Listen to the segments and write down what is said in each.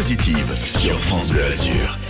positive sur France Bleu Azur.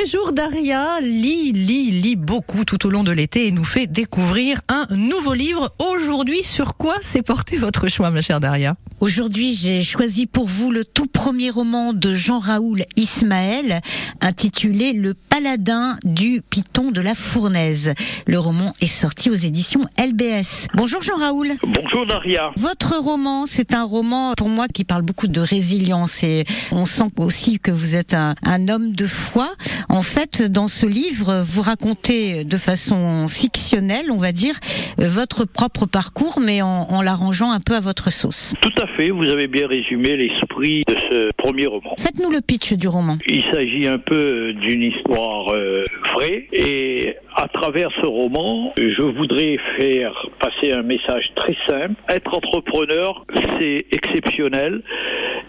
Les jours, Daria lit, lit, lit beaucoup tout au long de l'été et nous fait découvrir un nouveau livre. Aujourd'hui, sur quoi s'est porté votre choix, ma chère Daria? Aujourd'hui, j'ai choisi pour vous le tout premier roman de Jean-Raoul Ismaël, intitulé Le Paladin du Python de la Fournaise. Le roman est sorti aux éditions LBS. Bonjour Jean-Raoul. Bonjour Daria. Votre roman, c'est un roman pour moi qui parle beaucoup de résilience et on sent aussi que vous êtes un, un homme de foi. En fait, dans ce livre, vous racontez de façon fictionnelle, on va dire, votre propre parcours, mais en, en l'arrangeant un peu à votre sauce. Tout à fait, vous avez bien résumé l'esprit de ce premier roman. Faites-nous le pitch du roman. Il s'agit un peu d'une histoire euh, vraie et à travers ce roman, je voudrais faire passer un message très simple. Être entrepreneur, c'est exceptionnel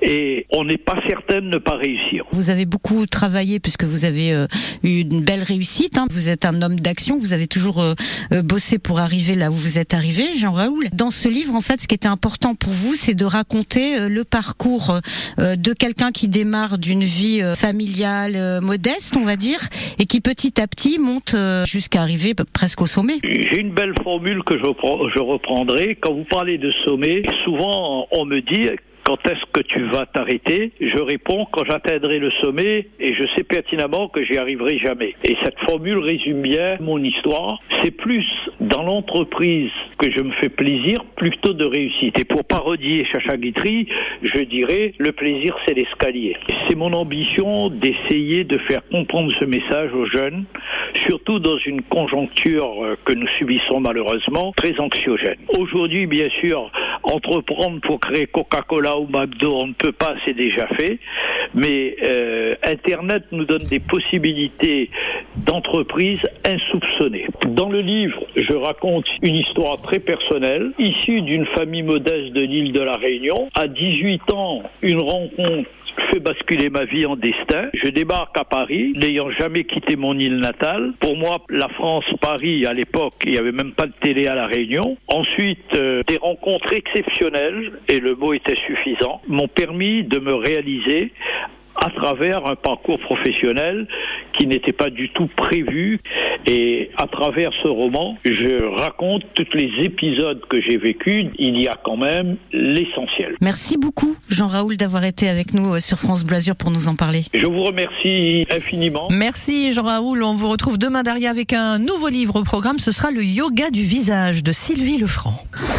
et on n'est pas certain de ne pas réussir. Vous avez beaucoup travaillé puisque vous avez euh, eu une belle réussite. Hein. Vous êtes un homme d'action. Vous avez toujours euh, euh, bossé pour arriver là où vous êtes arrivé, Jean-Raoul. Dans ce livre, en fait, ce qui était important pour vous, c'est de raconter le parcours de quelqu'un qui démarre d'une vie familiale modeste, on va dire, et qui petit à petit monte jusqu'à arriver presque au sommet. J'ai une belle formule que je, je reprendrai. Quand vous parlez de sommet, souvent on me dit quand est-ce que tu vas t'arrêter Je réponds quand j'atteindrai le sommet et je sais pertinemment que j'y arriverai jamais. Et cette formule résume bien mon histoire. C'est plus dans l'entreprise que je me fais plaisir plutôt de réussite. Et pour parodier Chacha Guitry, je dirais le plaisir c'est l'escalier. C'est mon ambition d'essayer de faire comprendre ce message aux jeunes, surtout dans une conjoncture euh, que nous subissons malheureusement très anxiogène. Aujourd'hui, bien sûr, entreprendre pour créer Coca-Cola ou McDo, on ne peut pas, c'est déjà fait. Mais euh, Internet nous donne des possibilités d'entreprise insoupçonnées. Dans le livre, je raconte une histoire très personnelle, issue d'une famille modeste de l'île de la Réunion. À 18 ans, une rencontre fait basculer ma vie en destin. Je débarque à Paris, n'ayant jamais quitté mon île natale. Pour moi, la France, Paris, à l'époque, il n'y avait même pas de télé à La Réunion. Ensuite, euh, des rencontres exceptionnelles, et le mot était suffisant, m'ont permis de me réaliser à travers un parcours professionnel qui n'était pas du tout prévu. Et à travers ce roman, je raconte tous les épisodes que j'ai vécus. Il y a quand même l'essentiel. Merci beaucoup, Jean-Raoul, d'avoir été avec nous euh, sur France Blasure pour nous en parler. Je vous remercie infiniment. Merci, Jean-Raoul. On vous retrouve demain derrière avec un nouveau livre au programme. Ce sera le yoga du visage de Sylvie Lefranc.